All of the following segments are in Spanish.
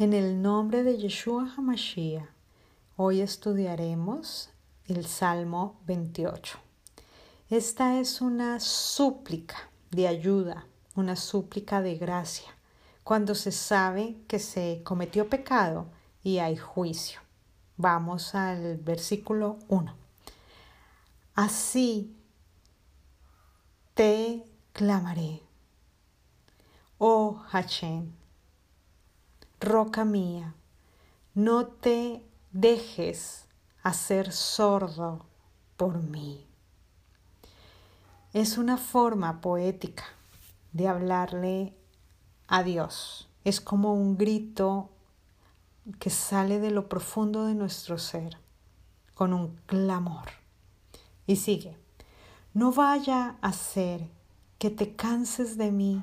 En el nombre de Yeshua HaMashiach, hoy estudiaremos el Salmo 28. Esta es una súplica de ayuda, una súplica de gracia, cuando se sabe que se cometió pecado y hay juicio. Vamos al versículo 1. Así te clamaré, oh Hachem roca mía, no te dejes hacer sordo por mí. Es una forma poética de hablarle a Dios. Es como un grito que sale de lo profundo de nuestro ser, con un clamor. Y sigue, no vaya a ser que te canses de mí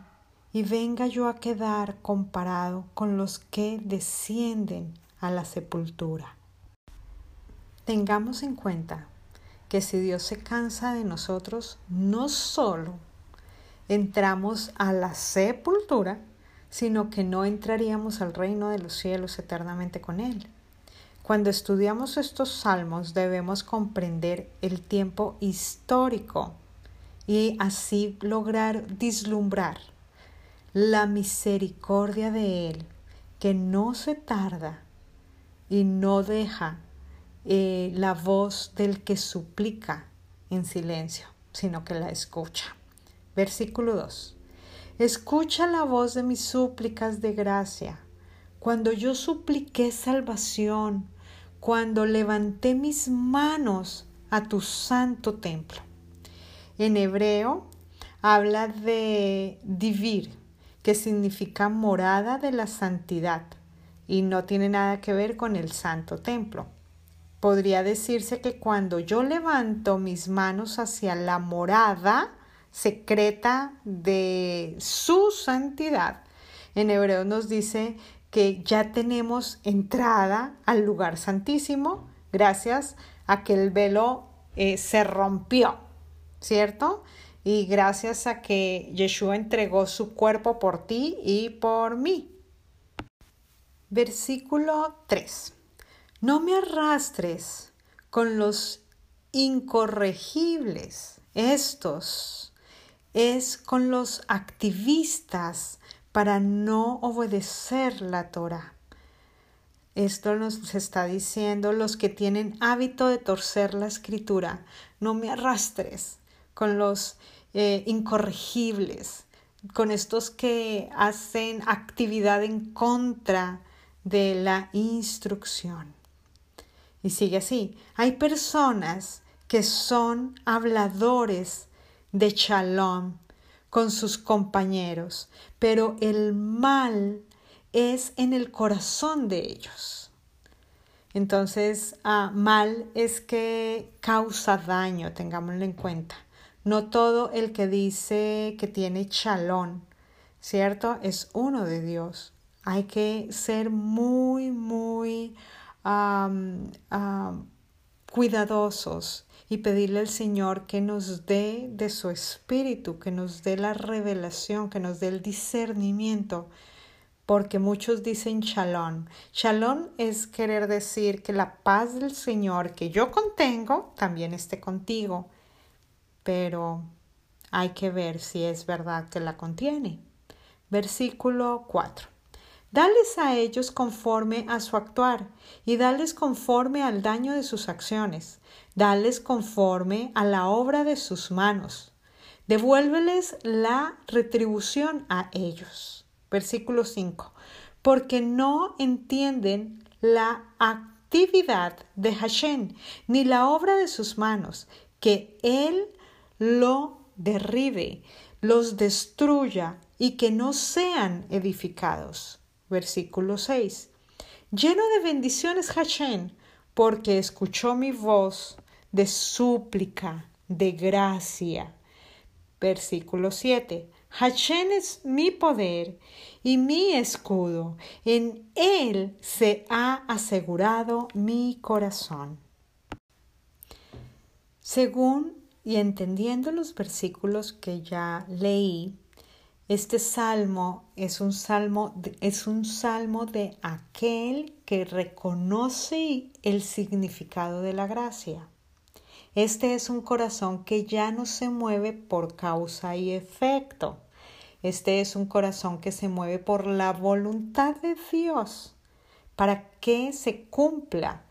y venga yo a quedar comparado con los que descienden a la sepultura. Tengamos en cuenta que si Dios se cansa de nosotros, no solo entramos a la sepultura, sino que no entraríamos al reino de los cielos eternamente con Él. Cuando estudiamos estos salmos debemos comprender el tiempo histórico y así lograr vislumbrar la misericordia de Él, que no se tarda y no deja eh, la voz del que suplica en silencio, sino que la escucha. Versículo 2. Escucha la voz de mis súplicas de gracia. Cuando yo supliqué salvación, cuando levanté mis manos a tu santo templo. En hebreo habla de vivir, que significa morada de la santidad y no tiene nada que ver con el santo templo. Podría decirse que cuando yo levanto mis manos hacia la morada secreta de su santidad, en hebreo nos dice que ya tenemos entrada al lugar santísimo gracias a que el velo eh, se rompió, ¿cierto? Y gracias a que Yeshua entregó su cuerpo por ti y por mí. Versículo 3. No me arrastres con los incorregibles. Estos es con los activistas para no obedecer la Torah. Esto nos está diciendo los que tienen hábito de torcer la escritura. No me arrastres con los eh, incorregibles, con estos que hacen actividad en contra de la instrucción. Y sigue así. Hay personas que son habladores de shalom con sus compañeros, pero el mal es en el corazón de ellos. Entonces, ah, mal es que causa daño, tengámoslo en cuenta. No todo el que dice que tiene chalón, ¿cierto? Es uno de Dios. Hay que ser muy, muy cuidadosos y pedirle al Señor que nos dé de su espíritu, que nos dé la revelación, que nos dé el discernimiento, porque muchos dicen shalom. Shalom es querer decir que la paz del Señor que yo contengo también esté contigo pero hay que ver si es verdad que la contiene. Versículo 4. Dales a ellos conforme a su actuar y dales conforme al daño de sus acciones, dales conforme a la obra de sus manos. Devuélveles la retribución a ellos. Versículo 5. Porque no entienden la actividad de Hashem ni la obra de sus manos, que Él lo derribe, los destruya y que no sean edificados. Versículo 6. Lleno de bendiciones Hashem, porque escuchó mi voz de súplica, de gracia. Versículo 7. Hashem es mi poder y mi escudo. En él se ha asegurado mi corazón. Según y entendiendo los versículos que ya leí, Este salmo es un salmo, es un salmo de aquel que reconoce el significado de la gracia. Este es un corazón que ya no se mueve por causa y efecto. Este es un corazón que se mueve por la voluntad de Dios para que se cumpla.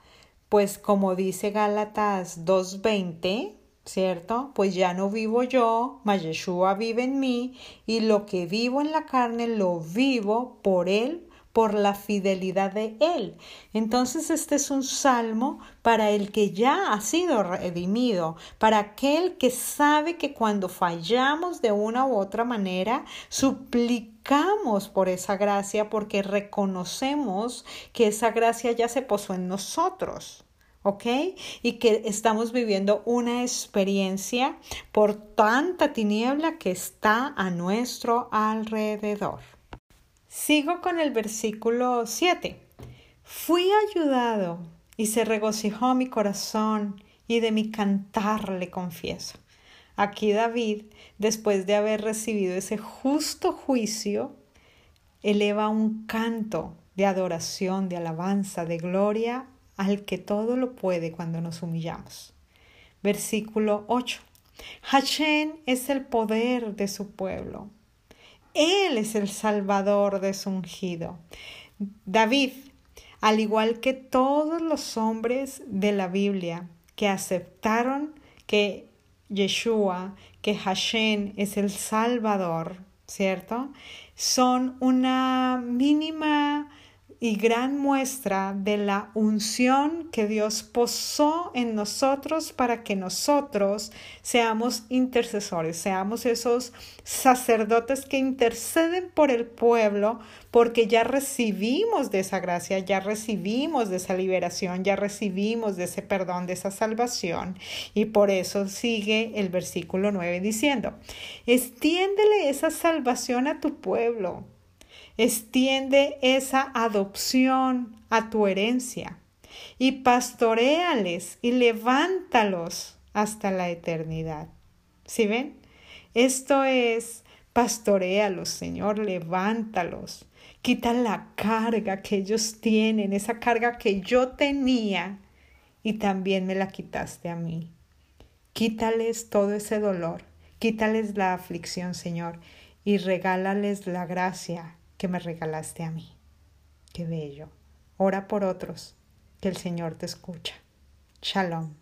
Pues como dice Gálatas 2.20, ¿cierto? Pues ya no vivo yo, mas Yeshua vive en mí, y lo que vivo en la carne lo vivo por Él, por la fidelidad de Él. Entonces este es un salmo para el que ya ha sido redimido, para aquel que sabe que cuando fallamos de una u otra manera, suplicamos por esa gracia porque reconocemos que esa gracia ya se posó en nosotros. ¿Ok? Y que estamos viviendo una experiencia por tanta tiniebla que está a nuestro alrededor. Sigo con el versículo 7. Fui ayudado y se regocijó mi corazón y de mi cantar le confieso. Aquí David, después de haber recibido ese justo juicio, eleva un canto de adoración, de alabanza, de gloria al que todo lo puede cuando nos humillamos. Versículo 8. Hashem es el poder de su pueblo. Él es el salvador de su ungido. David, al igual que todos los hombres de la Biblia que aceptaron que Yeshua, que Hashem es el salvador, ¿cierto? Son una mínima y gran muestra de la unción que Dios posó en nosotros para que nosotros seamos intercesores, seamos esos sacerdotes que interceden por el pueblo porque ya recibimos de esa gracia, ya recibimos de esa liberación, ya recibimos de ese perdón, de esa salvación. Y por eso sigue el versículo 9 diciendo, extiéndele esa salvación a tu pueblo Extiende esa adopción a tu herencia y pastoreales y levántalos hasta la eternidad. ¿Sí ven? Esto es pastorealos, Señor, levántalos. Quita la carga que ellos tienen, esa carga que yo tenía y también me la quitaste a mí. Quítales todo ese dolor, quítales la aflicción, Señor, y regálales la gracia que me regalaste a mí. Qué bello. Ora por otros, que el Señor te escucha. Shalom.